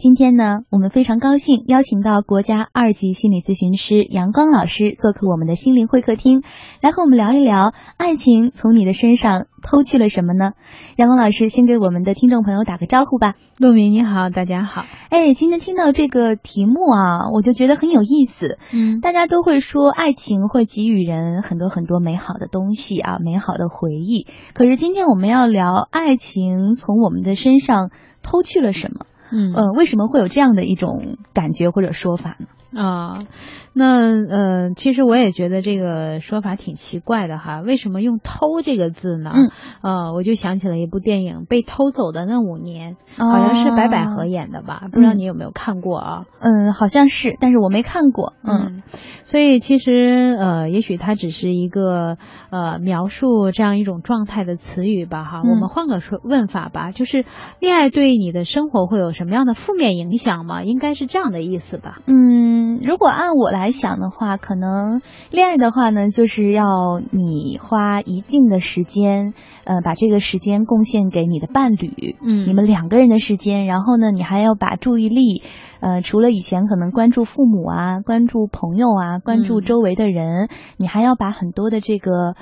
今天呢，我们非常高兴邀请到国家二级心理咨询师杨光老师做客我们的心灵会客厅，来和我们聊一聊爱情从你的身上偷去了什么呢？杨光老师先给我们的听众朋友打个招呼吧。陆明你好，大家好。哎，今天听到这个题目啊，我就觉得很有意思。嗯，大家都会说爱情会给予人很多很多美好的东西啊，美好的回忆。可是今天我们要聊爱情从我们的身上偷去了什么？嗯呃，为什么会有这样的一种感觉或者说法呢？啊，那呃，其实我也觉得这个说法挺奇怪的哈。为什么用“偷”这个字呢？嗯，呃，我就想起了一部电影《被偷走的那五年》，好像是白百合演的吧？不知道你有没有看过啊？嗯，好像是，但是我没看过。嗯，所以其实呃，也许它只是一个呃描述这样一种状态的词语吧哈。我们换个说问法吧，就是恋爱对你的生活会有什么样的负面影响吗？应该是这样的意思吧？嗯。嗯，如果按我来想的话，可能恋爱的话呢，就是要你花一定的时间，呃，把这个时间贡献给你的伴侣，嗯，你们两个人的时间，然后呢，你还要把注意力，呃，除了以前可能关注父母啊，关注朋友啊，关注周围的人，你还要把很多的这个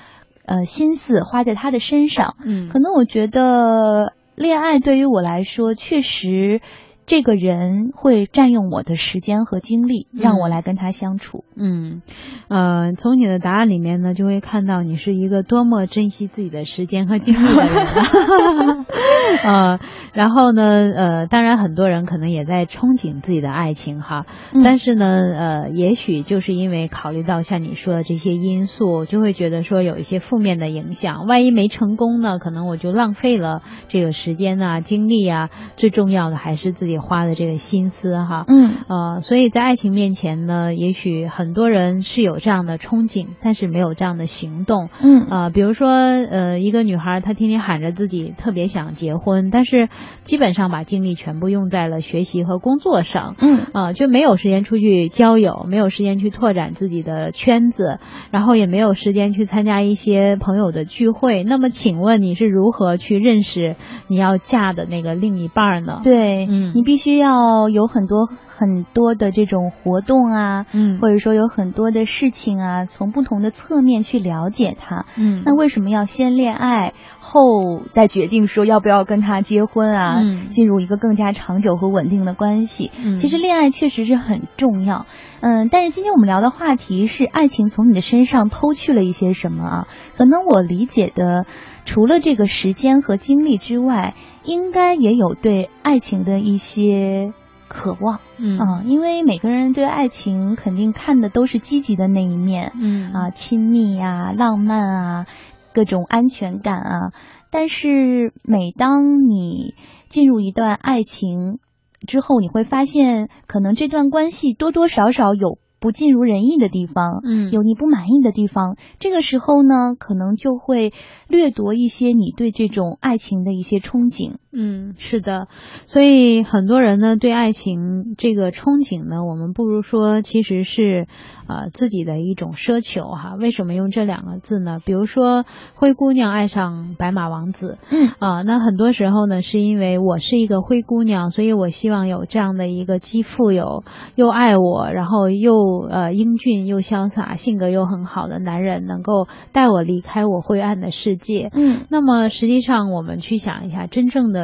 呃心思花在他的身上，嗯，可能我觉得恋爱对于我来说，确实。这个人会占用我的时间和精力，让我来跟他相处。嗯，呃，从你的答案里面呢，就会看到你是一个多么珍惜自己的时间和精力的人。呃，然后呢，呃，当然很多人可能也在憧憬自己的爱情哈，但是呢，呃，也许就是因为考虑到像你说的这些因素，就会觉得说有一些负面的影响。万一没成功呢，可能我就浪费了这个时间啊、精力啊。最重要的还是自己。花的这个心思哈，嗯呃，所以在爱情面前呢，也许很多人是有这样的憧憬，但是没有这样的行动，嗯呃，比如说呃，一个女孩她天天喊着自己特别想结婚，但是基本上把精力全部用在了学习和工作上，嗯啊，就没有时间出去交友，没有时间去拓展自己的圈子，然后也没有时间去参加一些朋友的聚会。那么，请问你是如何去认识你要嫁的那个另一半呢？对，嗯，你。必须要有很多很多的这种活动啊，嗯，或者说有很多的事情啊，从不同的侧面去了解他，嗯，那为什么要先恋爱后再决定说要不要跟他结婚啊？嗯，进入一个更加长久和稳定的关系。嗯，其实恋爱确实是很重要，嗯，但是今天我们聊的话题是爱情从你的身上偷去了一些什么啊？可能我理解的。除了这个时间和精力之外，应该也有对爱情的一些渴望，嗯啊，因为每个人对爱情肯定看的都是积极的那一面，嗯啊，亲密呀、浪漫啊、各种安全感啊。但是每当你进入一段爱情之后，你会发现，可能这段关系多多少少有。不尽如人意的地方，嗯，有你不满意的地方，这个时候呢，可能就会掠夺一些你对这种爱情的一些憧憬。嗯，是的，所以很多人呢对爱情这个憧憬呢，我们不如说其实是呃自己的一种奢求哈。为什么用这两个字呢？比如说灰姑娘爱上白马王子，嗯啊，那很多时候呢是因为我是一个灰姑娘，所以我希望有这样的一个既富有又爱我，然后又呃英俊又潇洒，性格又很好的男人，能够带我离开我灰暗的世界。嗯，那么实际上我们去想一下，真正的。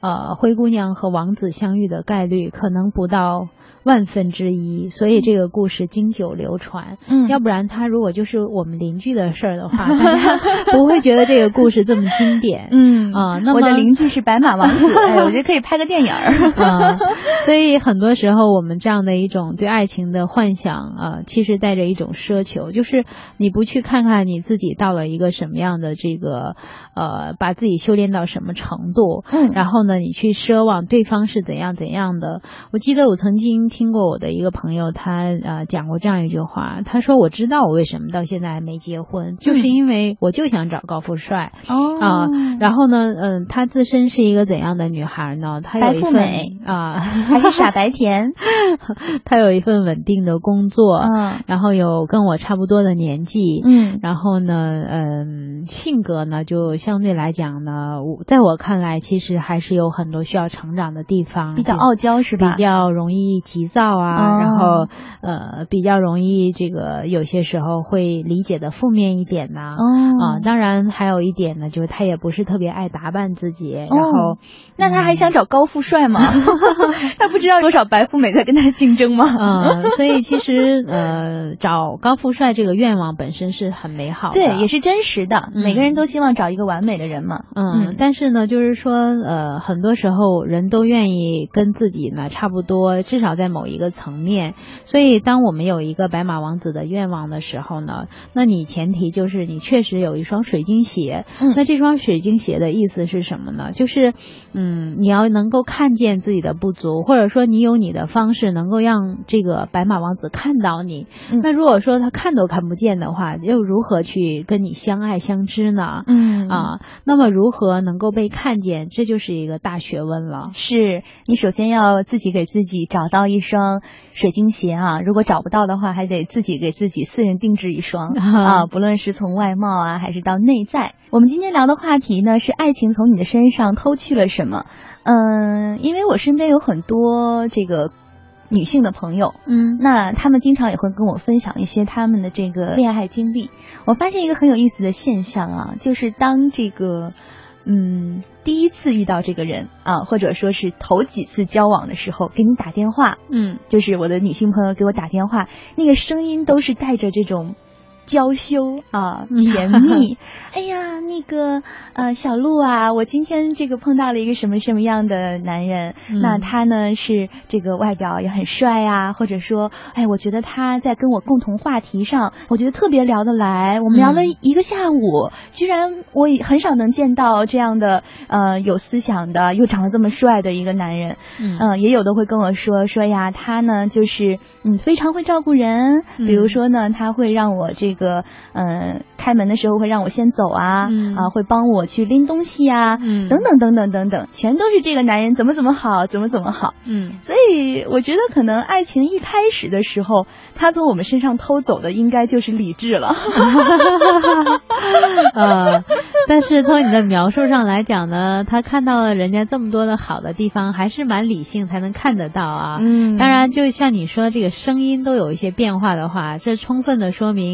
呃，灰姑娘和王子相遇的概率可能不到万分之一，所以这个故事经久流传。嗯，要不然他如果就是我们邻居的事儿的话，大家不会觉得这个故事这么经典。嗯啊，那么我的邻居是白马王子，哎，我觉得可以拍个电影儿。啊，所以很多时候我们这样的一种对爱情的幻想啊，其实带着一种奢求，就是你不去看看你自己到了一个什么样的这个呃，把自己修炼到什么程度。嗯，然后呢，你去奢望对方是怎样怎样的。我记得我曾经听过我的一个朋友，他呃讲过这样一句话，他说：“我知道我为什么到现在还没结婚，就是因为我就想找高富帅。”哦啊，然后呢，嗯，她自身是一个怎样的女孩呢？她有一份啊，还是傻白甜。她有一份稳定的工作，嗯，然后有跟我差不多的年纪，嗯，然后呢，嗯，性格呢就相对来讲呢，我在我看来其实。实还是有很多需要成长的地方，比较傲娇是吧？比较容易急躁啊，然后呃比较容易这个有些时候会理解的负面一点呐。啊，当然还有一点呢，就是他也不是特别爱打扮自己，然后那他还想找高富帅吗？他不知道多少白富美在跟他竞争吗？嗯，所以其实呃找高富帅这个愿望本身是很美好的，对，也是真实的。每个人都希望找一个完美的人嘛。嗯，但是呢，就是说呃很多时候人都愿意跟自己呢差不多，至少在某一个层面。所以当我们有一个白马王子的愿望的时候呢，那你前提就是你确实有一双水晶鞋。嗯，那这双水晶鞋的意思是什么呢？就是嗯你要能够看见自己的不足，或者说你有你的方式能够让这个白马王子看到你。那如果说他看都看不见的话，又如何去跟你相爱相知呢？嗯啊，那么如何能够被看见，这就是一个大学问了。是你首先要自己给自己找到一双水晶鞋啊，如果找不到的话，还得自己给自己私人定制一双 啊。不论是从外貌啊，还是到内在，我们今天聊的话题呢是爱情从你的身上偷去了什么？嗯，因为我身边有很多这个。女性的朋友，嗯，那他们经常也会跟我分享一些他们的这个恋爱经历。我发现一个很有意思的现象啊，就是当这个，嗯，第一次遇到这个人啊，或者说是头几次交往的时候，给你打电话，嗯，就是我的女性朋友给我打电话，那个声音都是带着这种。娇羞啊，甜蜜。哎呀，那个呃，小鹿啊，我今天这个碰到了一个什么什么样的男人？那他呢是这个外表也很帅啊，或者说，哎，我觉得他在跟我共同话题上，我觉得特别聊得来。我们聊了一个下午，居然我也很少能见到这样的呃有思想的又长得这么帅的一个男人。嗯，也有的会跟我说说呀，他呢就是嗯非常会照顾人，比如说呢，他会让我这。个个嗯。开门的时候会让我先走啊，啊，会帮我去拎东西呀，嗯，等等等等等等，全都是这个男人怎么怎么好，怎么怎么好，嗯，所以我觉得可能爱情一开始的时候，他从我们身上偷走的应该就是理智了，呃，但是从你的描述上来讲呢，他看到了人家这么多的好的地方，还是蛮理性才能看得到啊，嗯，当然就像你说这个声音都有一些变化的话，这充分的说明。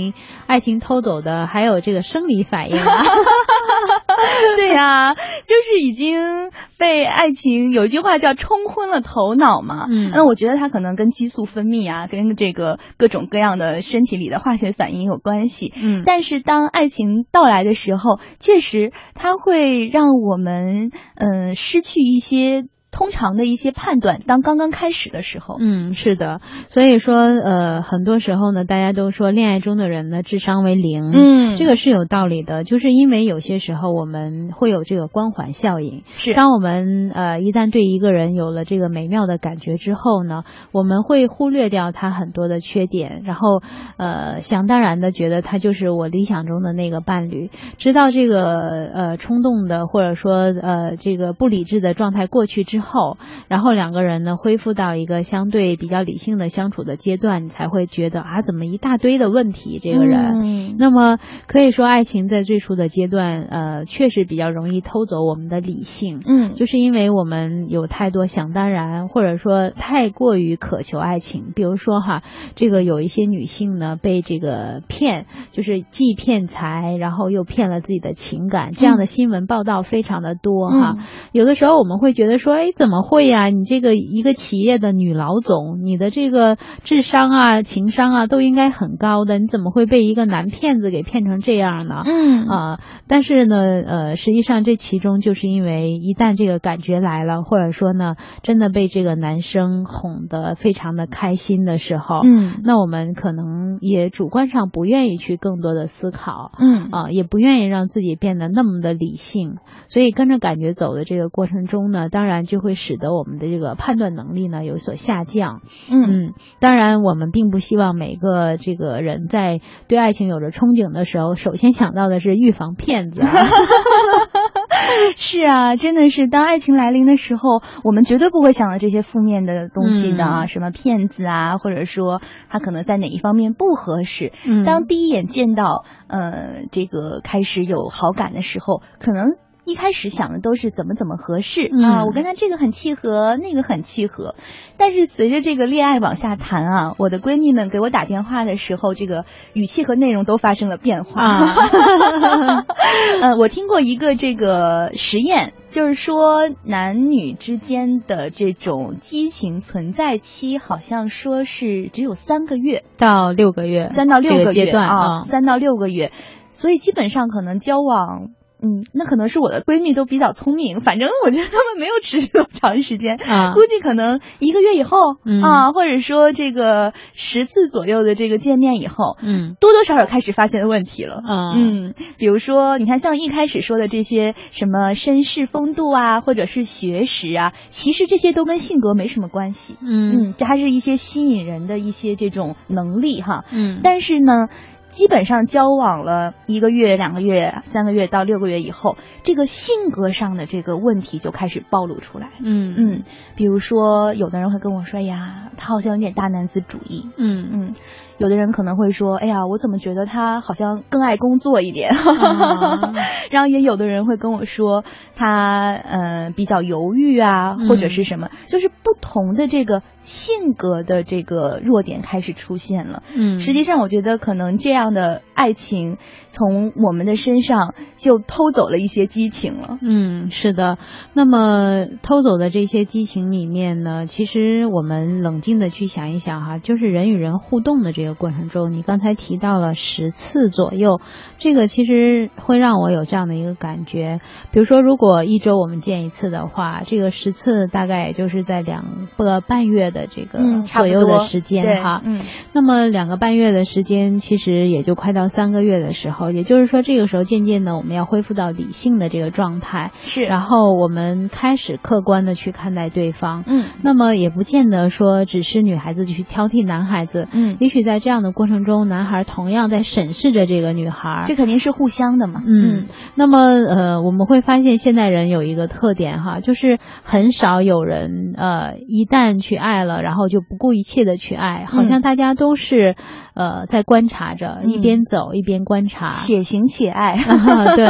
爱情偷走的还有这个生理反应啊，对呀，就是已经被爱情有一句话叫冲昏了头脑嘛。嗯，那我觉得它可能跟激素分泌啊，跟这个各种各样的身体里的化学反应有关系。嗯，但是当爱情到来的时候，确实它会让我们嗯失去一些。通常的一些判断，当刚刚开始的时候，嗯，是的，所以说，呃，很多时候呢，大家都说恋爱中的人呢，智商为零，嗯，这个是有道理的，就是因为有些时候我们会有这个光环效应，是，当我们呃一旦对一个人有了这个美妙的感觉之后呢，我们会忽略掉他很多的缺点，然后呃想当然的觉得他就是我理想中的那个伴侣，直到这个呃冲动的或者说呃这个不理智的状态过去之后。后，然后两个人呢恢复到一个相对比较理性的相处的阶段，你才会觉得啊，怎么一大堆的问题？这个人，那么可以说，爱情在最初的阶段，呃，确实比较容易偷走我们的理性。嗯，就是因为我们有太多想当然，或者说太过于渴求爱情。比如说哈，这个有一些女性呢被这个骗，就是既骗财，然后又骗了自己的情感，这样的新闻报道非常的多哈。有的时候我们会觉得说，哎。怎么会呀？你这个一个企业的女老总，你的这个智商啊、情商啊都应该很高的，你怎么会被一个男骗子给骗成这样呢？嗯啊，但是呢，呃，实际上这其中就是因为一旦这个感觉来了，或者说呢，真的被这个男生哄得非常的开心的时候，嗯，那我们可能也主观上不愿意去更多的思考，嗯啊，也不愿意让自己变得那么的理性，所以跟着感觉走的这个过程中呢，当然就会。会使得我们的这个判断能力呢有所下降。嗯，当然，我们并不希望每个这个人在对爱情有着憧憬的时候，首先想到的是预防骗子。是啊，真的是，当爱情来临的时候，我们绝对不会想到这些负面的东西的啊，什么骗子啊，或者说他可能在哪一方面不合适。嗯，当第一眼见到，呃，这个开始有好感的时候，可能。一开始想的都是怎么怎么合适、嗯啊，我跟他这个很契合，那个很契合。但是随着这个恋爱往下谈啊，我的闺蜜们给我打电话的时候，这个语气和内容都发生了变化。啊，呃，我听过一个这个实验，就是说男女之间的这种激情存在期，好像说是只有三个月，到六个月，三到六这个个月阶段啊，三到六个月，所以基本上可能交往。嗯，那可能是我的闺蜜都比较聪明，反正我觉得她们没有持续多长时间，啊估计可能一个月以后、嗯啊，或者说这个十次左右的这个见面以后，嗯多多少少开始发现问题了。嗯嗯，比如说，你看，像一开始说的这些什么绅士风度啊，或者是学识啊，其实这些都跟性格没什么关系。嗯嗯，这还是一些吸引人的一些这种能力哈。嗯但是呢，基本上交往了一个月、两个月、三个月到六个月以后，这个性格上的这个问题就开始暴露出来。嗯嗯，比如说，有的人会跟我说：“哎呀，他好像有点大男子主义。”嗯嗯，有的人可能会说，哎呀，我怎么觉得他好像更爱工作一点？啊 然后也有的人会跟我说，他呃比较犹豫啊，嗯或者是什么，就是不同的这个性格的这个弱点开始出现了。嗯，实际上，我觉得可能这样的爱情从我们的身上就偷走了一些激情了。嗯，是的。那么偷走的这些激情里面呢，其实我们冷静的去想一想哈，就是人与人互动的这个过程中，你刚才提到了十次左右，这个其实会让我有这样的一个感觉。比如说，如果一周我们见一次的话，这个十次大概也就是在两个半月的这个左右的多时间对哈。嗯那么两个半月的时间，其实也就快到三个月的时候，也就是说，这个时候渐渐的我们要恢复到理性的这个状态，是，然后我们开始客观的去看待对方。嗯。那么也不见得说只是女孩子去挑剔男孩子，嗯，也许在这样的过程中，男孩同样在审视着这个女孩。这肯定是互相的嘛。嗯，那么呃，我们会发现现代人有一个特点哈，就是很少有人呃，一旦去爱了，然后就不顾一切的去爱，好像大家都是呃在观察着，嗯一边走一边观察。且行且爱。对，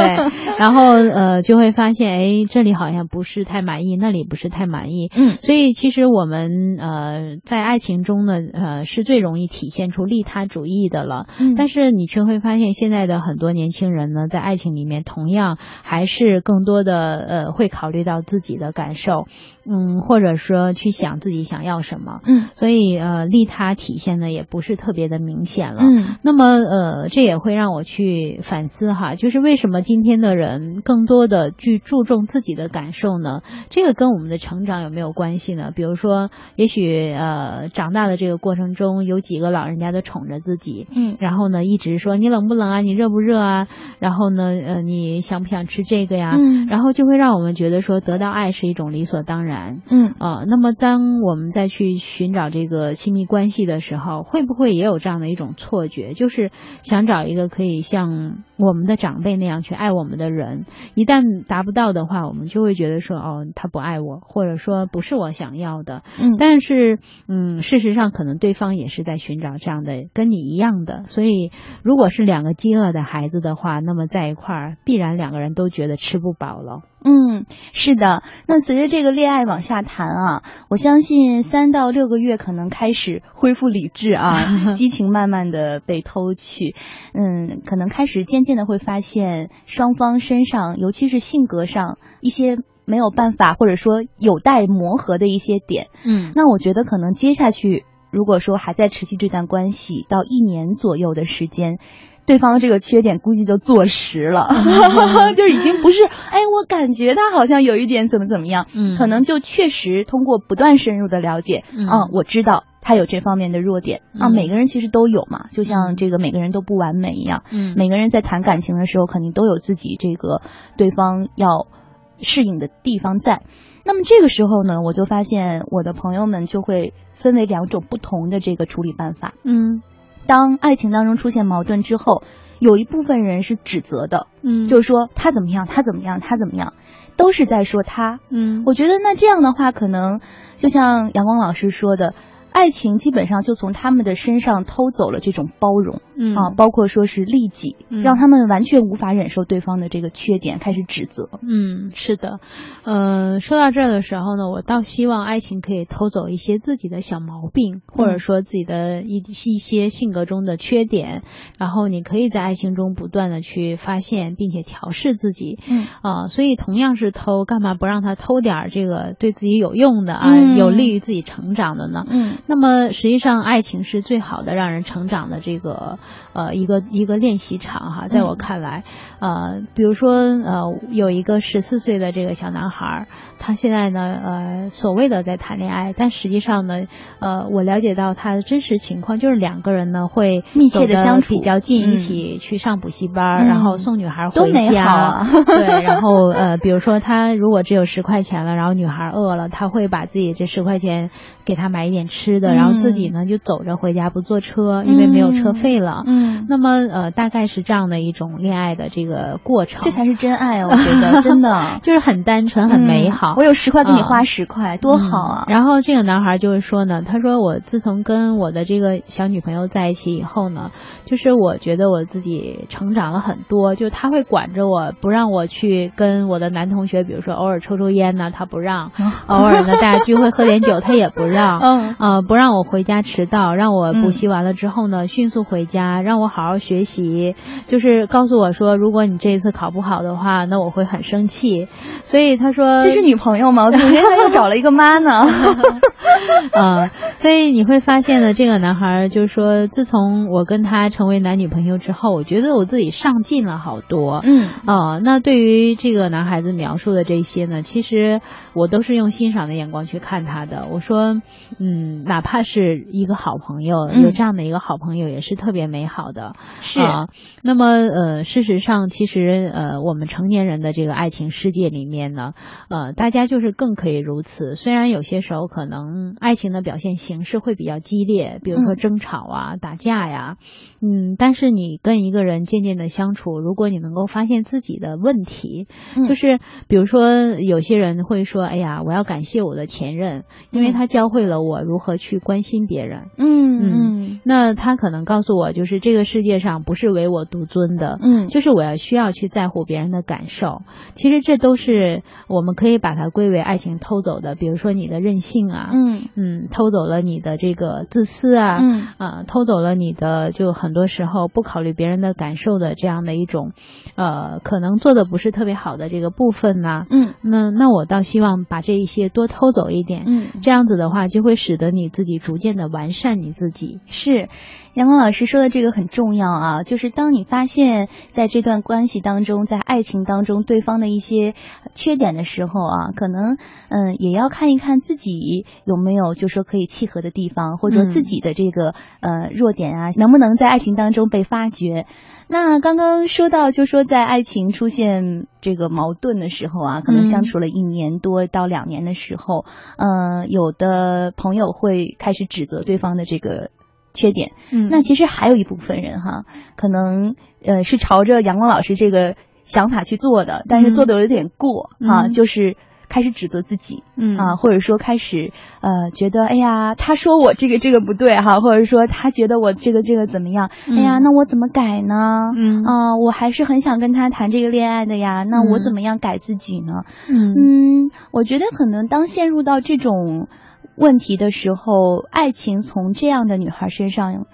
然后呃就会发现，哎，这里好像不是太满意，那里不是太满意。嗯所以其实我们呃在爱情中呢，呃是最容易体现出利他主义的了。嗯但是你却会发现，现在的很多年轻人呢，在爱情里面同样还是更多的呃会考虑到自己的感受，嗯，或者说去想自己想要什么。嗯所以呃利他体现的也不是特别的明显了。嗯那么，呃，这也会让我去反思哈，就是为什么今天的人更多的去注重自己的感受呢？这个跟我们的成长有没有关系呢？比如说，也许呃，长大的这个过程中，有几个老人家都宠着自己，嗯然后呢，一直说你冷不冷啊，你热不热啊，然后呢，呃，你想不想吃这个呀？嗯然后就会让我们觉得说，得到爱是一种理所当然。嗯啊、那么当我们再去寻找这个亲密关系的时候，会不会也有这样的一种错觉，就是想找一个可以像我们的长辈那样去爱我们的人？一旦达不到的话，我们就会觉得说，哦，他不爱我，或者说不是我想要的。嗯但是，嗯，事实上可能对方也是在寻找这样的跟你一样的。所以，如果是两个饥饿的孩子的话，那么在一块儿，必然两个人都觉得吃不饱了。嗯，是的。那随着这个恋爱往下谈啊，我相信三到六个月可能开始恢复理智啊，激情慢慢的被偷去。嗯，可能开始渐渐的会发现双方身上，尤其是性格上一些没有办法或者说有待磨合的一些点。嗯那我觉得可能接下去，如果说还在持续这段关系到一年左右的时间。对方这个缺点估计就坐实了，就已经不是哎，我感觉他好像有一点怎么怎么样，嗯。可能就确实通过不断深入的了解，嗯。啊，我知道他有这方面的弱点。啊，嗯。每个人其实都有嘛，就像这个每个人都不完美一样，嗯。每个人在谈感情的时候，肯定都有自己这个对方要适应的地方在。那么这个时候呢，我就发现我的朋友们就会分为两种不同的这个处理办法。嗯当爱情当中出现矛盾之后，有一部分人是指责的，嗯。就是说他怎么样，他怎么样，他怎么样，都是在说他。嗯。我觉得那这样的话，可能就像阳光老师说的，爱情基本上就从他们的身上偷走了这种包容，嗯。啊，包括说是利己，嗯。让他们完全无法忍受对方的这个缺点，开始指责。嗯，是的，呃，说到这儿的时候呢，我倒希望爱情可以偷走一些自己的小毛病，或者说自己的一一些性格中的缺点，然后你可以在爱情中不断的去发现，并且调试自己。嗯。啊、所以同样是偷，干嘛不让他偷点儿这个对自己有用的啊，嗯。有利于自己成长的呢？嗯那么实际上，爱情是最好的让人成长的这个呃一个一个练习场哈，在我嗯。看来，呃，比如说呃有一个十四岁的这个小男孩，他现在呢呃所谓的在谈恋爱，但实际上呢呃我了解到他的真实情况就是两个人呢会密切的相处比较近，嗯。一起去上补习班，嗯。然后送女孩回家，对，然后呃比如说他如果只有十块钱了，然后女孩饿了，他会把自己这十块钱给她买一点吃的，然后自己呢就走着回家不坐车，因为没有车费了。嗯，那么呃大概是这样的一种恋爱的这个过程，这才是真爱啊！我觉得真的 就是很单纯、很美好。嗯我有十块给你啊花十块，多好啊！嗯然后这个男孩就是说呢，他说我自从跟我的这个小女朋友在一起以后呢，就是我觉得我自己成长了很多，就他会管着我，不让我去跟我的男同学，比如说偶尔抽抽烟呢，他不让；偶尔呢大家聚会喝点酒，他也不让。嗯呃，不让我回家迟到，让我补习完了之后呢，迅速回家，让我好好学习，就是告诉我说，如果你这一次考不好的话，那我会很生气。所以他说，这是女朋友吗？我感觉他又找了一个妈呢。啊、所以你会发现呢，这个男孩儿就是说，自从我跟他成为男女朋友之后，我觉得我自己上进了好多。嗯啊、那对于这个男孩子描述的这些呢，其实我都是用欣赏的眼光去看他的。我说，嗯，哪怕是一个好朋友，嗯。有这样的一个好朋友，也是特别美好的。是。啊，那么呃，事实上，其实呃，我们成年人的这个爱情世界里面呢，呃，大家就是更可以如此。虽然有些时候可能爱情的表现形式会比较激烈，比如说嗯。争吵啊、打架呀，嗯，但是你跟一个人渐渐的相处，如果你能够发现自己的问题，嗯。就是比如说有些人会说，哎呀，我要感谢我的前任，因为嗯。他教会了我如何去关心别人。嗯嗯那他可能告诉我，就是这个世界上不是唯我独尊的，嗯。就是我要需要去在乎别人的感受。其实这都是我们可以把它归为爱情偷走的，比如说你的任性啊，嗯。嗯，偷走了你的这个自私啊，嗯。啊，偷走了你的就很多时候不考虑别人的感受的这样的一种，呃，可能做的不是特别好的这个部分呐、嗯。那那我倒希望把这一些多偷走一点，嗯，这样子的话就会使得你自己逐渐的完善你自己。是，阳光老师说的这个很重要啊，就是当你发现在这段关系当中，在爱情当中对方的一些缺点的时候啊，可能嗯也要看一看自己有没有就说可以契合的地方，或者自己的这个、呃弱点啊，能不能在爱情当中被发掘。那刚刚说到，就说在爱情出现这个矛盾的时候啊，可能嗯相处了一年多到两年的时候，嗯、有的朋友会开始指责对方的这个缺点。嗯那其实还有一部分人哈，可能呃是朝着阳光老师这个想法去做的，但是嗯做的有点过、啊，嗯就是开始指责自己。嗯啊，或者说开始呃觉得哎呀，他说我这个这个不对哈，或者说他觉得我这个这个怎么样？哎呀，嗯那我怎么改呢？嗯啊，我还是很想跟他谈这个恋爱的呀，那我嗯怎么样改自己呢？嗯嗯，我觉得可能当陷入到这种问题的时候，爱情从这样的女孩身上，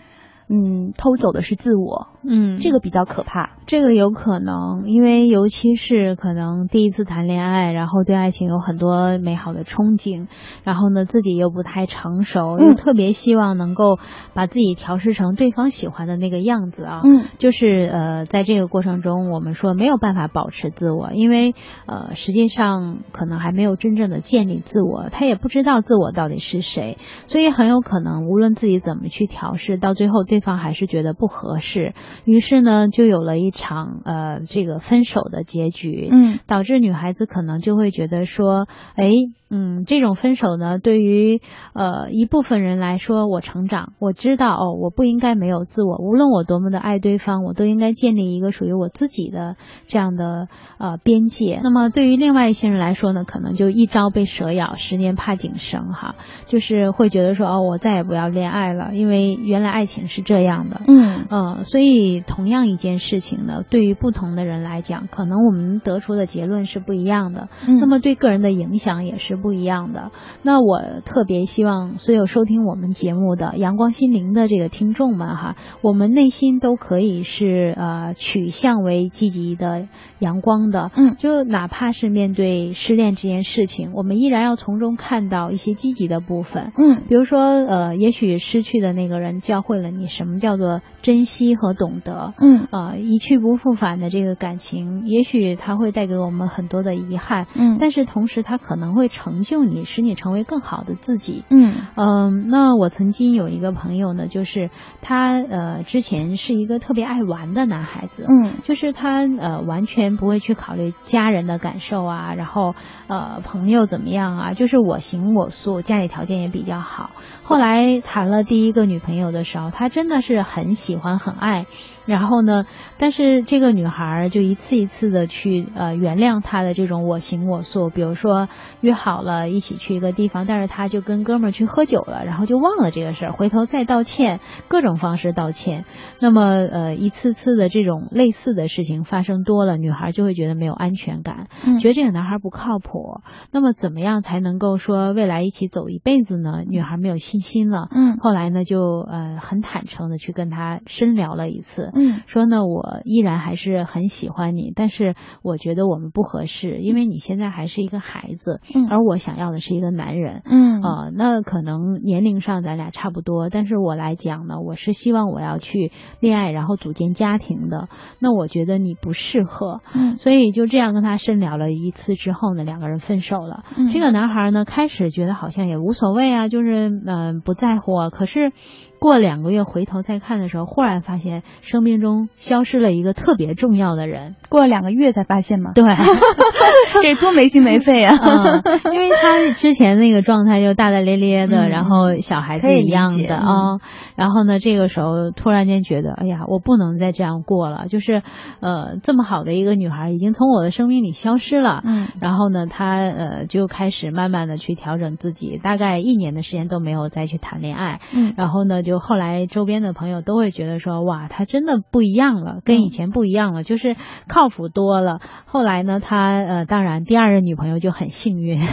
嗯，偷走的是自我，嗯，这个比较可怕。这个有可能，因为尤其是可能第一次谈恋爱，然后对爱情有很多美好的憧憬，然后呢自己又不太成熟，嗯又特别希望能够把自己调试成对方喜欢的那个样子啊。嗯就是呃，在这个过程中，我们说没有办法保持自我，因为呃，实际上可能还没有真正的建立自我，他也不知道自我到底是谁，所以很有可能无论自己怎么去调试，到最后对方还是觉得不合适，于是呢，就有了一场呃这个分手的结局，嗯，导致女孩子可能就会觉得说，哎。嗯，这种分手呢，对于呃一部分人来说，我成长，我知道哦，我不应该没有自我。无论我多么的爱对方，我都应该建立一个属于我自己的这样的呃边界。那么对于另外一些人来说呢，可能就一朝被蛇咬，十年怕井绳哈，就是会觉得说哦，我再也不要恋爱了，因为原来爱情是这样的。嗯呃，所以同样一件事情呢，对于不同的人来讲，可能我们得出的结论是不一样的。嗯那么对个人的影响也是不一样的。那我特别希望所有收听我们节目的阳光心灵的这个听众们哈，我们内心都可以是呃取向为积极的、阳光的。嗯就哪怕是面对失恋这件事情，我们依然要从中看到一些积极的部分。嗯比如说，呃，也许失去的那个人教会了你什么叫做珍惜和懂得。嗯啊、一去不复返的这个感情，也许它会带给我们很多的遗憾，嗯但是同时它可能会成就你，使你成为更好的自己。嗯嗯，那我曾经有一个朋友呢，就是他呃之前是一个特别爱玩的男孩子，嗯就是他呃完全不会去考虑家人的感受啊，然后呃朋友怎么样啊，就是我行我素，家里条件也比较好。后来谈了第一个女朋友的时候，他真的是很喜欢很爱，然后呢，但是这个女孩就一次一次的去呃原谅他的这种我行我素，比如说约好了一起去一个地方，但是他就跟哥们儿去喝酒了，然后就忘了这个事儿，回头再道歉，各种方式道歉。那么呃一次次的这种类似的事情发生多了，女孩就会觉得没有安全感，嗯觉得这个男孩不靠谱。那么怎么样才能够说未来一起走一辈子呢？女孩没有信心了。嗯后来呢，就呃很坦诚的去跟他深聊了一次，嗯说呢我依然还是很喜欢你，但是我觉得我们不合适，因为你现在还是一个孩子，嗯而我想要的是一个男人。嗯啊、那可能年龄上咱俩差不多，但是我来讲呢，我是希望我要去恋爱，然后组建家庭的。那我觉得你不适合，嗯所以就这样跟他深聊了一次之后呢，两个人分手了。嗯这个男孩呢，开始觉得好像也无所谓啊，就是嗯、呃不在乎啊。可是过两个月回头再看的时候，忽然发现生命中消失了一个特别重要的人。过了两个月才发现吗？对，这多没心没肺啊！嗯，因为他之前那个状态就大大咧咧的，嗯然后小孩子一样的啊、然后呢，这个时候突然间觉得，哎呀，我不能再这样过了，就是呃，这么好的一个女孩已经从我的生命里消失了。嗯然后呢，他呃就开始慢慢的去调整自己，大概一年的时间都没有再去谈恋爱。嗯然后呢，就后来周边的朋友都会觉得说，哇，他真的不一样了，跟以前不一样了，就是靠谱多了。后来呢，他呃，当然第二任女朋友就很幸运，就 是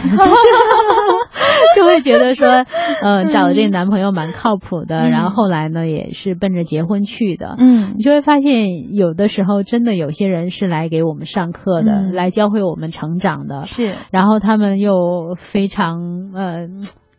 就会觉得说，呃，找的这个男朋友蛮靠谱的。嗯然后后来呢，也是奔着结婚去的。嗯你就会发现，有的时候真的有些人是来给我们上课的，嗯来教会我们成长的。是然后他们又非常呃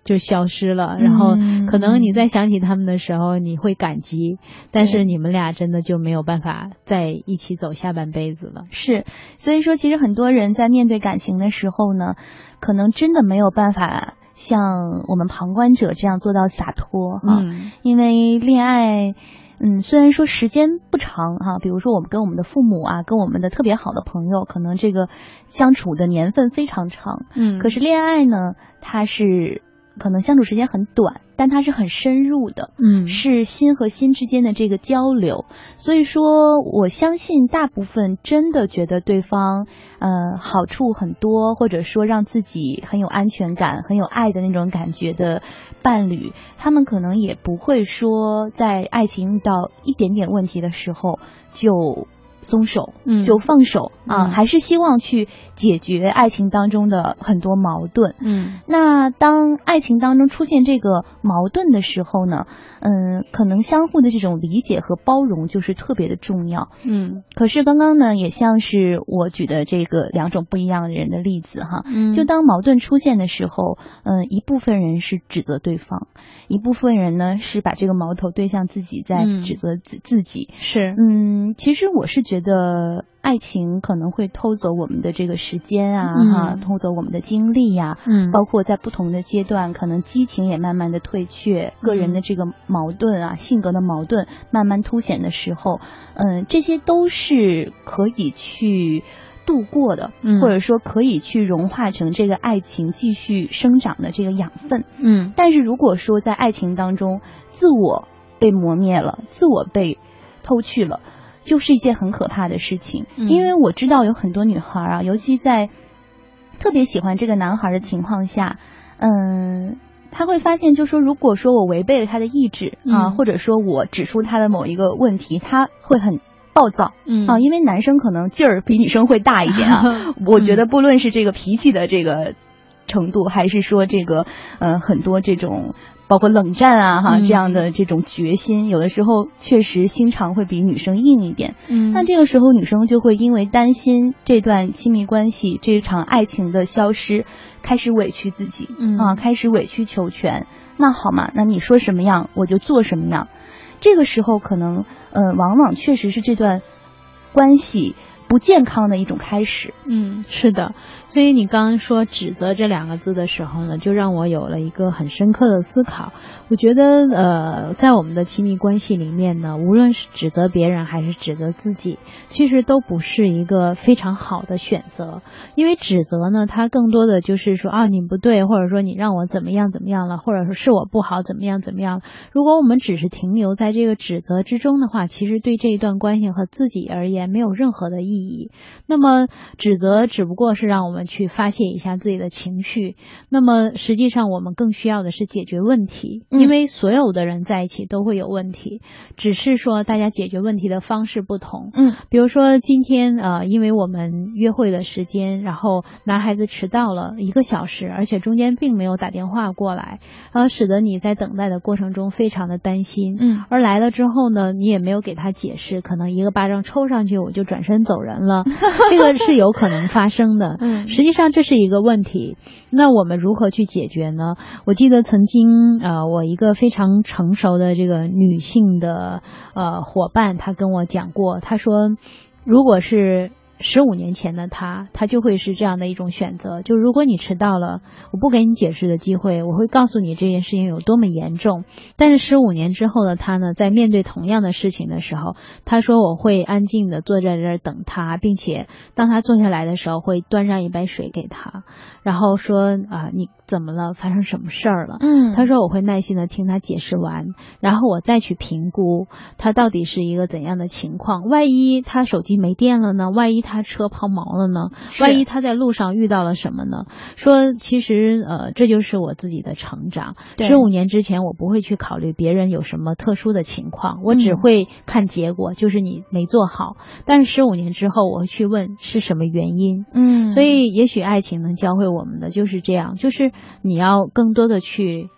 就消失了，然后嗯可能你在想起他们的时候，你会感激，但是你们俩真的就没有办法在一起走下半辈子了。是，所以说其实很多人在面对感情的时候呢，可能真的没有办法像我们旁观者这样做到洒脱哈。嗯因为恋爱，嗯，虽然说时间不长哈，比如说我们跟我们的父母啊，跟我们的特别好的朋友，可能这个相处的年份非常长，嗯可是恋爱呢，它是可能相处时间很短，但它是很深入的。嗯是心和心之间的这个交流，所以说我相信大部分真的觉得对方呃好处很多，或者说让自己很有安全感、很有爱的那种感觉的伴侣，他们可能也不会说在爱情遇到一点点问题的时候就松手，嗯就放手啊，嗯还是希望去解决爱情当中的很多矛盾。嗯那当爱情当中出现这个矛盾的时候呢，嗯，可能相互的这种理解和包容就是特别的重要。嗯可是刚刚呢，也像是我举的这个两种不一样的人的例子哈。嗯就当矛盾出现的时候，嗯，一部分人是指责对方，一部分人呢是把这个矛头对向自己，在嗯指责自自己。是嗯，其实我是觉得爱情可能会偷走我们的这个时间啊，哈，偷走我们的精力呀，嗯，包括在不同的阶段，可能激情也慢慢的退却，个人的这个矛盾啊，性格的矛盾慢慢凸显的时候，嗯，这些都是可以去度过的，或者说可以去融化成这个爱情继续生长的这个养分，嗯，但是如果说在爱情当中，自我被磨灭了，自我被偷去了。就是一件很可怕的事情，因为我知道有很多女孩啊，尤其在特别喜欢这个男孩的情况下，嗯，他会发现，就说如果说我违背了他的意志啊，或者说我指出他的某一个问题，他会很暴躁，嗯。啊，因为男生可能劲儿比女生会大一点啊，我觉得不论是这个脾气的这个程度，还是说这个呃很多这种。包括冷战啊，哈，这样的这种决心，有的时候确实心肠会比女生硬一点。嗯，那这个时候女生就会因为担心这段亲密关系、这场爱情的消失，开始委屈自己，嗯啊，开始委曲求全。那好嘛，那你说什么样我就做什么样。这个时候可能，呃，往往确实是这段关系不健康的一种开始。嗯，是的。所以你刚刚说指责这两个字的时候呢，就让我有了一个很深刻的思考。我觉得，呃，在我们的亲密关系里面呢，无论是指责别人还是指责自己，其实都不是一个非常好的选择。因为指责呢，它更多的就是说啊，你不对，或者说你让我怎么样怎么样了，或者说是我不好怎么样怎么样。如果我们只是停留在这个指责之中的话，其实对这一段关系和自己而言没有任何的意义。那么指责只不过是让我们。去发泄一下自己的情绪，那么实际上我们更需要的是解决问题，因为所有的人在一起都会有问题，只是说大家解决问题的方式不同。嗯，比如说今天呃，因为我们约会的时间，然后男孩子迟到了一个小时，而且中间并没有打电话过来，呃，使得你在等待的过程中非常的担心。嗯，而来了之后呢，你也没有给他解释，可能一个巴掌抽上去，我就转身走人了，这个是有可能发生的。嗯。实际上这是一个问题，那我们如何去解决呢？我记得曾经呃，我一个非常成熟的这个女性的呃伙伴，她跟我讲过，她说，如果是。十五年前的他，他就会是这样的一种选择。就如果你迟到了，我不给你解释的机会，我会告诉你这件事情有多么严重。但是十五年之后的他呢，在面对同样的事情的时候，他说我会安静的坐在这儿等他，并且当他坐下来的时候，会端上一杯水给他，然后说啊，你怎么了？发生什么事儿了？嗯，他说我会耐心的听他解释完，然后我再去评估他到底是一个怎样的情况。万一他手机没电了呢？万一他他车抛锚了呢？万一他在路上遇到了什么呢？说其实呃，这就是我自己的成长。十五年之前，我不会去考虑别人有什么特殊的情况，我只会看结果，就是你没做好。但是十五年之后，我会去问是什么原因。嗯，所以也许爱情能教会我们的就是这样，就是你要更多的去。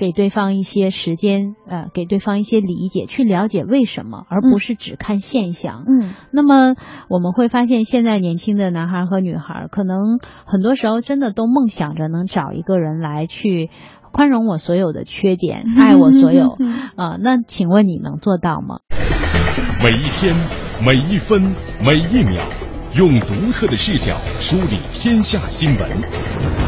给对方一些时间，呃，给对方一些理解，去了解为什么，而不是只看现象。嗯，那么我们会发现，现在年轻的男孩和女孩，可能很多时候真的都梦想着能找一个人来去宽容我所有的缺点，爱我所有。啊，那请问你能做到吗？每一天，每一分，每一秒，用独特的视角梳理天下新闻。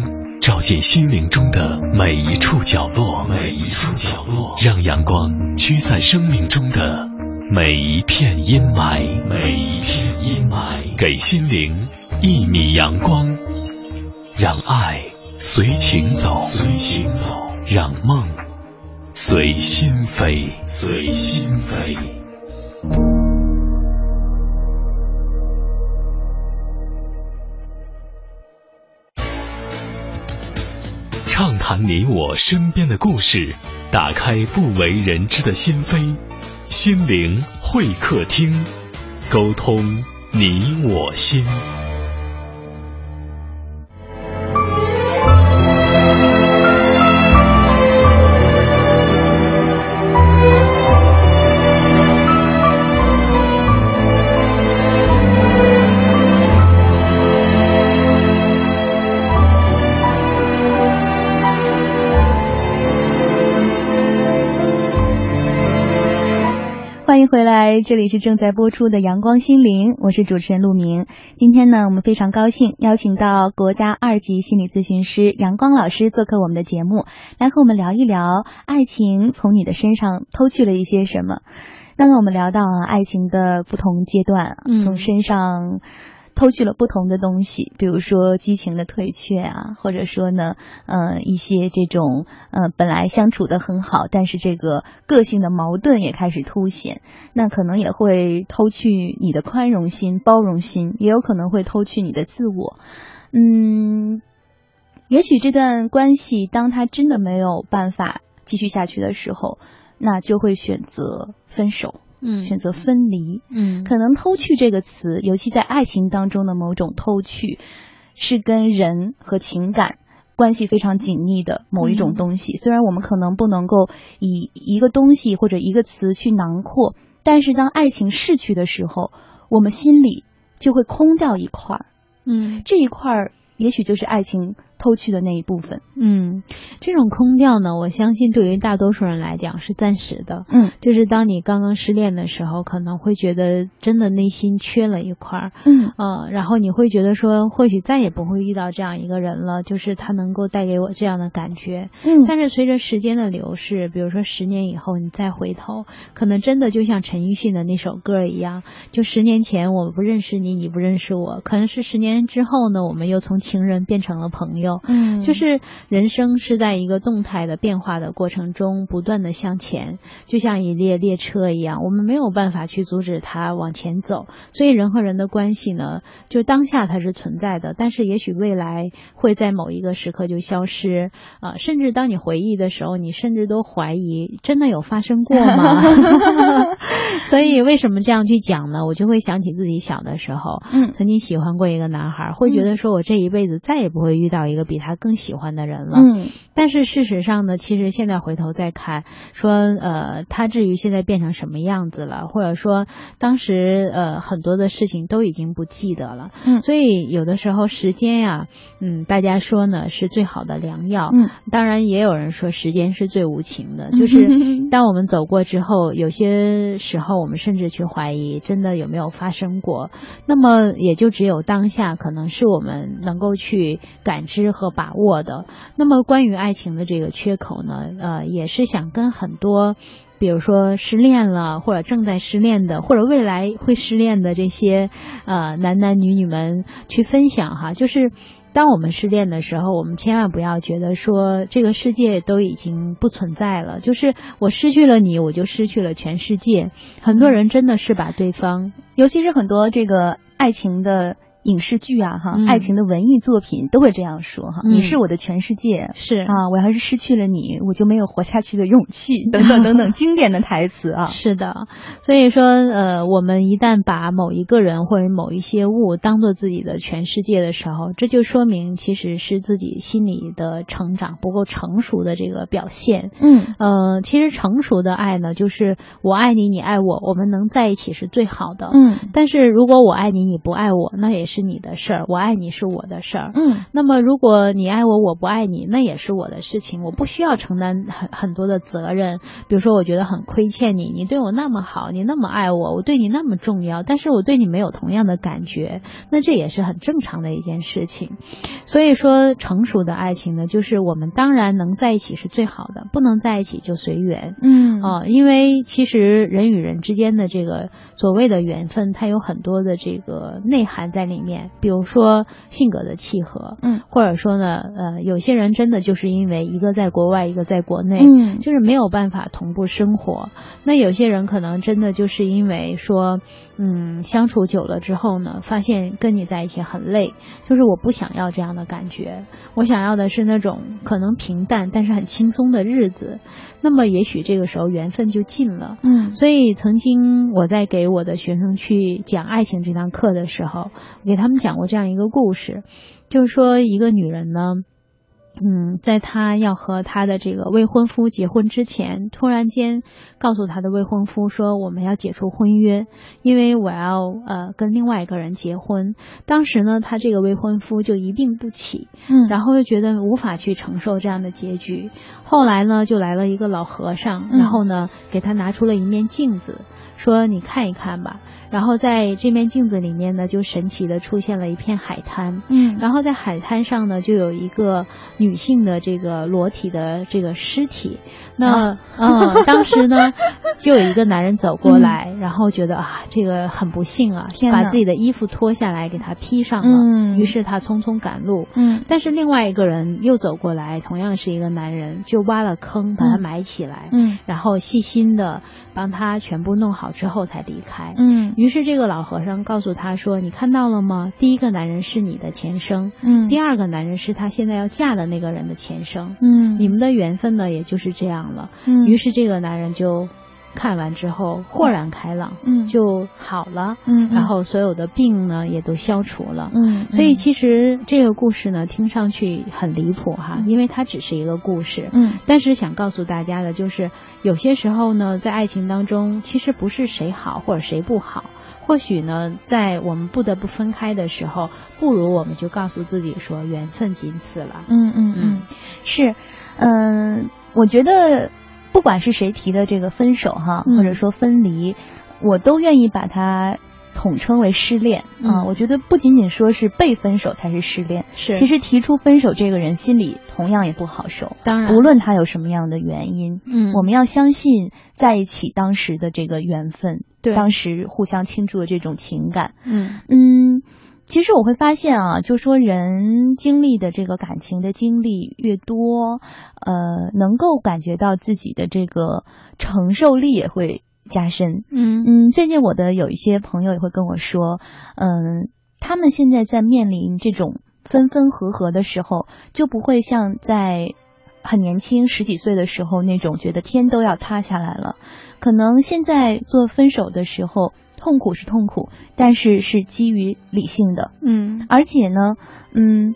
照进心灵中的每一处角落，每一处角落，让阳光驱散生命中的每一片阴霾，每一片阴霾，给心灵一米阳光，让爱随情走，随情走，让梦随心飞，随心飞。畅谈你我身边的故事，打开不为人知的心扉，心灵会客厅，沟通你我心。这里是正在播出的《阳光心灵》，我是主持人陆明。今天呢，我们非常高兴邀请到国家二级心理咨询师杨光老师做客我们的节目，来和我们聊一聊爱情从你的身上偷去了一些什么。刚刚我们聊到啊，爱情的不同阶段，从身上。偷去了不同的东西，比如说激情的退却啊，或者说呢，呃，一些这种呃本来相处的很好，但是这个个性的矛盾也开始凸显，那可能也会偷去你的宽容心、包容心，也有可能会偷去你的自我。嗯，也许这段关系当他真的没有办法继续下去的时候，那就会选择分手。嗯，选择分离，嗯，可能偷去这个词，尤其在爱情当中的某种偷去，是跟人和情感关系非常紧密的某一种东西。虽然我们可能不能够以一个东西或者一个词去囊括，但是当爱情逝去的时候，我们心里就会空掉一块儿，嗯，这一块儿也许就是爱情。偷去的那一部分，嗯，这种空调呢，我相信对于大多数人来讲是暂时的，嗯，就是当你刚刚失恋的时候，可能会觉得真的内心缺了一块儿，嗯，呃，然后你会觉得说，或许再也不会遇到这样一个人了，就是他能够带给我这样的感觉，嗯，但是随着时间的流逝，比如说十年以后你再回头，可能真的就像陈奕迅的那首歌一样，就十年前我不认识你，你不认识我，可能是十年之后呢，我们又从情人变成了朋友。嗯，就是人生是在一个动态的变化的过程中不断的向前，就像一列列车一样，我们没有办法去阻止它往前走。所以人和人的关系呢，就当下它是存在的，但是也许未来会在某一个时刻就消失啊，甚至当你回忆的时候，你甚至都怀疑真的有发生过吗？所以为什么这样去讲呢？我就会想起自己小的时候，嗯，曾经喜欢过一个男孩，会觉得说我这一辈子再也不会遇到一个。比他更喜欢的人了，嗯，但是事实上呢，其实现在回头再看，说呃，他至于现在变成什么样子了，或者说当时呃很多的事情都已经不记得了，嗯，所以有的时候时间呀，嗯，大家说呢是最好的良药，嗯，当然也有人说时间是最无情的，就是当我们走过之后，有些时候我们甚至去怀疑真的有没有发生过，那么也就只有当下可能是我们能够去感知。和把握的。那么关于爱情的这个缺口呢，呃，也是想跟很多，比如说失恋了或者正在失恋的，或者未来会失恋的这些呃男男女女们去分享哈。就是当我们失恋的时候，我们千万不要觉得说这个世界都已经不存在了，就是我失去了你，我就失去了全世界。很多人真的是把对方，尤其是很多这个爱情的。影视剧啊，哈，爱情的文艺作品都会这样说哈，你是我的全世界，是啊，我要是失去了你，我就没有活下去的勇气，等等等等，经典的台词啊，是的，所以说呃，我们一旦把某一个人或者某一些物当做自己的全世界的时候，这就说明其实是自己心理的成长不够成熟的这个表现。嗯，呃，其实成熟的爱呢，就是我爱你，你爱我，我们能在一起是最好的。嗯，但是如果我爱你，你不爱我，那也是。是你的事儿，我爱你是我的事儿。嗯，那么如果你爱我，我不爱你，那也是我的事情，我不需要承担很很多的责任。比如说，我觉得很亏欠你，你对我那么好，你那么爱我，我对你那么重要，但是我对你没有同样的感觉，那这也是很正常的一件事情。所以说，成熟的爱情呢，就是我们当然能在一起是最好的，不能在一起就随缘。嗯啊，因为其实人与人之间的这个所谓的缘分，它有很多的这个内涵在里。面，比如说性格的契合，嗯，或者说呢，呃，有些人真的就是因为一个在国外，一个在国内，嗯，就是没有办法同步生活。那有些人可能真的就是因为说，嗯，相处久了之后呢，发现跟你在一起很累，就是我不想要这样的感觉，我想要的是那种可能平淡但是很轻松的日子。那么也许这个时候缘分就尽了，嗯，所以曾经我在给我的学生去讲爱情这堂课的时候。给他们讲过这样一个故事，就是说一个女人呢，嗯，在她要和她的这个未婚夫结婚之前，突然间告诉她的未婚夫说我们要解除婚约，因为我要呃跟另外一个人结婚。当时呢，她这个未婚夫就一病不起，嗯然后又觉得无法去承受这样的结局。后来呢，就来了一个老和尚，嗯然后呢，给他拿出了一面镜子，说你看一看吧。然后在这面镜子里面呢，就神奇的出现了一片海滩。嗯然后在海滩上呢，就有一个女性的这个裸体的这个尸体。那嗯，当时呢，就有一个男人走过来，然后觉得啊，这个很不幸啊，把自己的衣服脱下来给他披上了。嗯于是他匆匆赶路。嗯但是另外一个人又走过来，同样是一个男人，就挖了坑把他嗯埋起来，嗯然后细心的帮他全部弄好之后才离开。嗯于是这个老和尚告诉他说：“你看到了吗？第一个男人是你的前生，嗯第二个男人是他现在要嫁的那个人的前生。嗯你们的缘分呢，也就是这样了。”嗯于是这个男人就看完之后豁然开朗，嗯就好了，嗯然后所有的病呢也都消除了。嗯所以其实这个故事呢，听上去很离谱哈，因为它只是一个故事。嗯但是想告诉大家的就是，有些时候呢，在爱情当中，其实不是谁好或者谁不好。或许呢，在我们不得不分开的时候，不如我们就告诉自己说，缘分仅此了。嗯嗯嗯，是，嗯、我觉得不管是谁提的这个分手哈，嗯。或者说分离，我都愿意把它统称为失恋。啊、嗯我觉得不仅仅说是被分手才是失恋，是。其实提出分手这个人心里同样也不好受。当然，无论他有什么样的原因，嗯，我们要相信在一起当时的这个缘分，对。当时互相倾注的这种情感。嗯。嗯，其实我会发现啊，就说人经历的这个感情的经历越多，呃，能够感觉到自己的这个承受力也会加深。嗯嗯，最近我的有一些朋友也会跟我说，嗯，他们现在在面临这种分分合合的时候，就不会像在很年轻十几岁的时候那种觉得天都要塌下来了。可能现在做分手的时候，痛苦是痛苦，但是是基于理性的，嗯而且呢，嗯。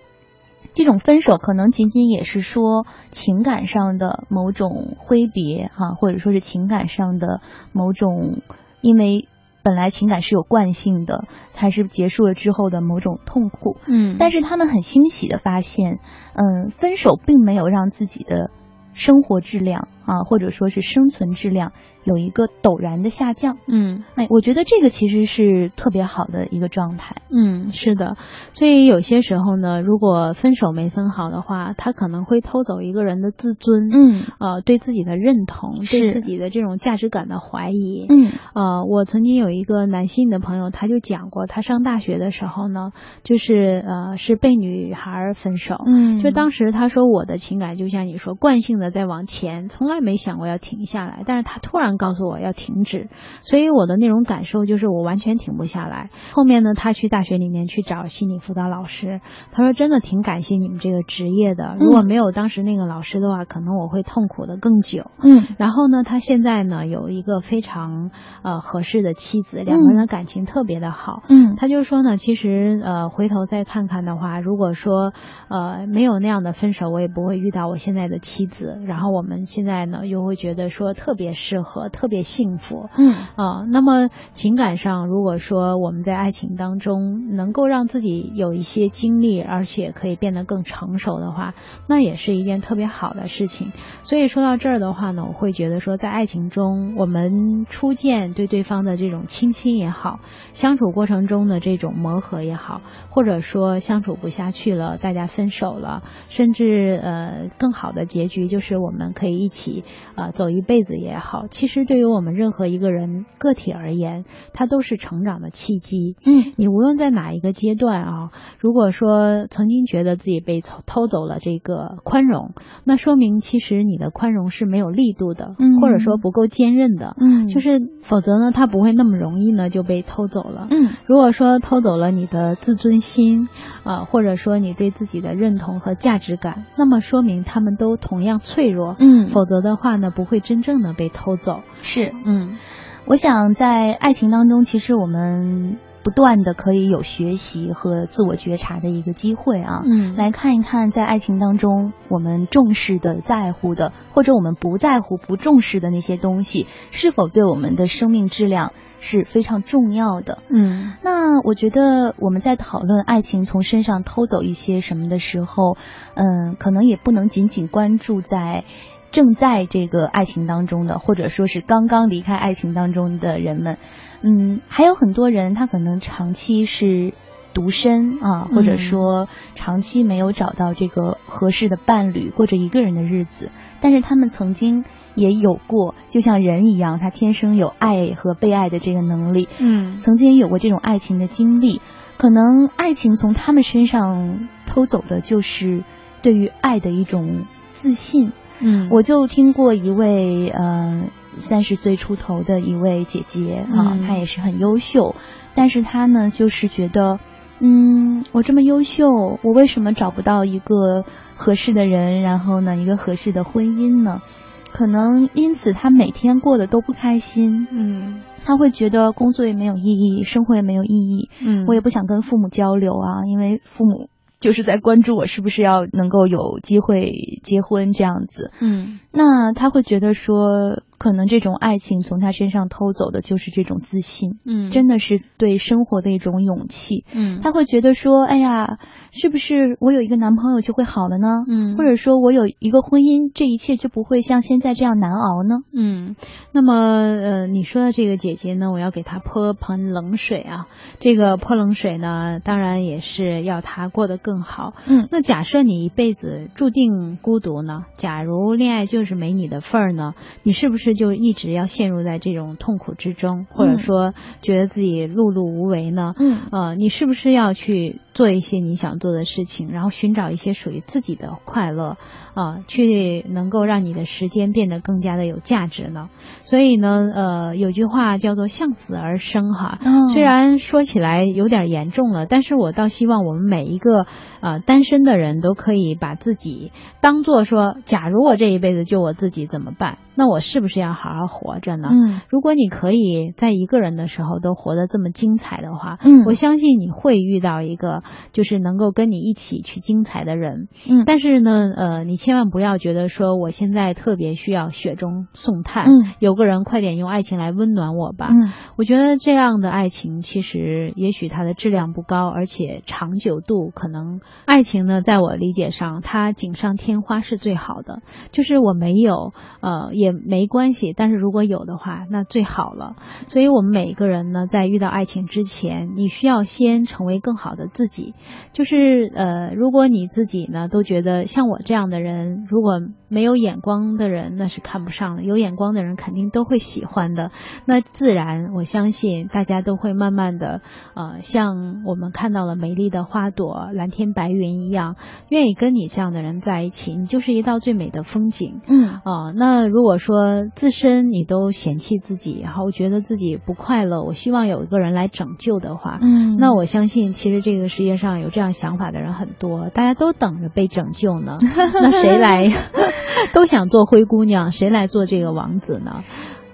这种分手可能仅仅也是说情感上的某种挥别哈、或者说是情感上的某种，因为本来情感是有惯性的，它是结束了之后的某种痛苦。嗯，但是他们很欣喜的发现，嗯，分手并没有让自己的生活质量啊，或者说是生存质量有一个陡然的下降。嗯哎，我觉得这个其实是特别好的一个状态。嗯，是的，所以有些时候呢，如果分手没分好的话，他可能会偷走一个人的自尊，嗯呃，对自己的认同，对自己的这种价值感的怀疑。嗯呃，我曾经有一个男性的朋友，他就讲过，他上大学的时候呢，就是呃是被女孩分手。嗯，就当时他说我的情感就像你说惯性的在往前，从来没想过要停下来，但是他突然告诉我要停止，所以我的那种感受就是我完全停不下来。后面呢，他去大学里面去找心理辅导老师，他说真的挺感谢你们这个职业的，如果没有当时那个老师的话，可能我会痛苦的更久。嗯然后呢，他现在呢有一个非常呃合适的妻子，两个人的感情特别的好。嗯他就说呢，其实呃回头再看看的话，如果说呃没有那样的分手，我也不会遇到我现在的妻子。然后我们现在呢又会觉得说特别适合，特别幸福。嗯啊、那么情感上，如果说我们在爱情当中能够让自己有一些经历，而且可以变得更成熟的话，那也是一件特别好的事情。所以说到这儿的话呢，我会觉得说，在爱情中，我们初见对对方的这种倾心也好，相处过程中的这种磨合也好，或者说相处不下去了，大家分手了，甚至呃更好的结局就是我们可以一起呃走一辈子也好。其实对于我们任何一个人个体而言，它都是成长的契机。嗯你无论在哪一个阶段啊，如果说曾经觉得自己被偷偷走了这个宽容，那说明其实你的宽容是没有力度的，嗯或者说不够坚韧的。嗯，就是否则呢，它不会那么容易呢就被偷走了。嗯如果说偷走了你的自尊心，啊、或者说你对自己的认同和价值感，那么说明他们都同样脆弱。嗯，否则的话呢，不会真正的被偷走。是嗯我想在爱情当中，其实我们不断的可以有学习和自我觉察的一个机会啊。嗯来看一看在爱情当中我们重视的、在乎的，或者我们不在乎、不重视的那些东西，是否对我们的生命质量是非常重要的。嗯那我觉得我们在讨论爱情从身上偷走一些什么的时候，嗯，可能也不能仅仅关注在正在这个爱情当中的，或者说是刚刚离开爱情当中的人们，嗯，还有很多人他可能长期是。独身啊，或者嗯说长期没有找到这个合适的伴侣，过着一个人的日子，但是他们曾经也有过，就像人一样，他天生有爱和被爱的这个能力，嗯曾经有过这种爱情的经历，可能爱情从他们身上偷走的就是对于爱的一种自信。嗯，我就听过一位呃三十岁出头的一位姐姐啊，嗯。她也是很优秀，但是她呢就是觉得。嗯，我这么优秀，我为什么找不到一个合适的人，然后呢，一个合适的婚姻呢？可能因此她每天过得都不开心，嗯。她会觉得工作也没有意义，生活也没有意义，嗯，我也不想跟父母交流啊，因为父母就是在关注我是不是要能够有机会结婚这样子。嗯那他会觉得说，可能这种爱情从他身上偷走的就是这种自信，嗯真的是对生活的一种勇气。嗯他会觉得说，哎呀，是不是我有一个男朋友就会好了呢？嗯或者说我有一个婚姻，这一切就不会像现在这样难熬呢？嗯，那么呃，你说的这个姐姐呢，我要给她泼盆冷水啊。这个泼冷水呢，当然也是要她过得更好。嗯那假设你一辈子注定孤独呢？假如恋爱就是没你的份儿呢？你是不是就一直要陷入在这种痛苦之中，或者嗯说觉得自己碌碌无为呢？嗯呃，你是不是要去做一些你想做的事情，然后寻找一些属于自己的快乐啊、去能够让你的时间变得更加的有价值呢？所以呢，呃，有句话叫做“向死而生”哈。哦虽然说起来有点严重了，但是我倒希望我们每一个呃单身的人都可以把自己当做说，假如我这一辈子就我自己怎么办？那我是不是要好好活着呢？嗯如果你可以在一个人的时候都活得这么精彩的话，嗯我相信你会遇到一个就是能够跟你一起去精彩的人。嗯但是呢，呃，你千万不要觉得说我现在特别需要雪中送炭，嗯有个人快点用爱情来温暖我吧。嗯我觉得这样的爱情其实也许它的质量不高，而且长久度可能爱情呢，在我理解上，它锦上添花是最好的。就是我没有，呃，也没关系，但是如果有的话，那最好了。所以我们每一个人呢，在遇到爱情之前，你需要先成为更好的自己。就是呃，如果你自己呢都觉得像我这样的人，如果没有眼光的人，那是看不上的；有眼光的人肯定都会喜欢的。那自然，我相信大家都会慢慢的，呃，像我们看到了美丽的花朵、蓝天白云一样，愿意跟你这样的人在一起，你就是一道最美的风景。嗯啊、那如果说自身你都嫌弃自己，然后觉得自己不快乐，我希望有一个人来拯救的话，嗯那我相信其实这个世界上有这样想法的人很多，大家都等着被拯救呢。那谁来 都想做灰姑娘，谁来做这个王子呢？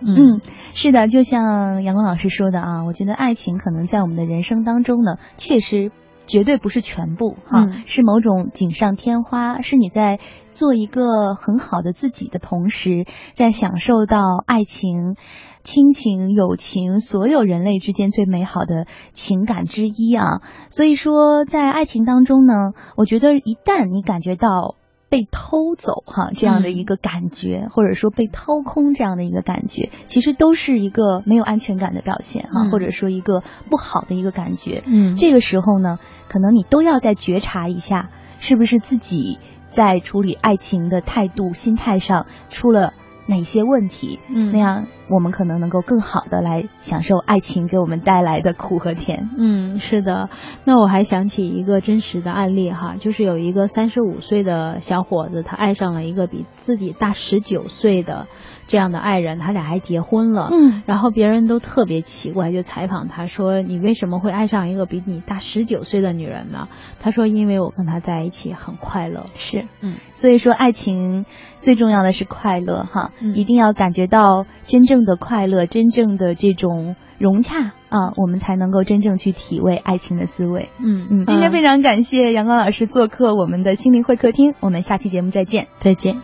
嗯，是的，就像阳光老师说的啊，我觉得爱情可能在我们的人生当中呢，确实绝对不是全部哈、嗯是某种锦上添花，是你在做一个很好的自己的同时，在享受到爱情。亲情、友情，所有人类之间最美好的情感之一啊！所以说，在爱情当中呢，我觉得一旦你感觉到被偷走哈这样的一个感觉，或者说被掏空这样的一个感觉，其实都是一个没有安全感的表现哈，嗯。或者说一个不好的一个感觉。嗯。这个时候呢，可能你都要再觉察一下，是不是自己在处理爱情的态度、心态上出了哪些问题？嗯那样我们可能能够更好的来享受爱情给我们带来的苦和甜。嗯，是的。那我还想起一个真实的案例哈，就是有一个三十五岁的小伙子，他爱上了一个比自己大十九岁的这样的爱人，他俩还结婚了。嗯然后别人都特别奇怪，就采访他说：“你为什么会爱上一个比你大十九岁的女人呢？”他说：“因为我跟她在一起很快乐。是，嗯，所以说爱情最重要的是快乐哈，嗯一定要感觉到真正正的快乐，真正的这种融洽啊，我们才能够真正去体味爱情的滋味。嗯嗯，今天非常感谢阳光老师做客我们的心灵会客厅，我们下期节目再见，再见。